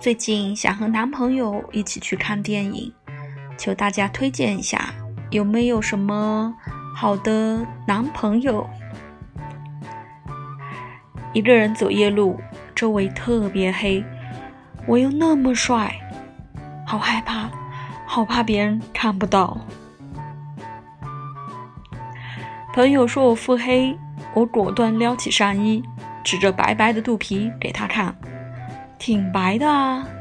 最近想和男朋友一起去看电影，求大家推荐一下，有没有什么好的男朋友？一个人走夜路，周围特别黑，我又那么帅，好害怕，好怕别人看不到。朋友说我腹黑，我果断撩起上衣，指着白白的肚皮给他看，挺白的啊。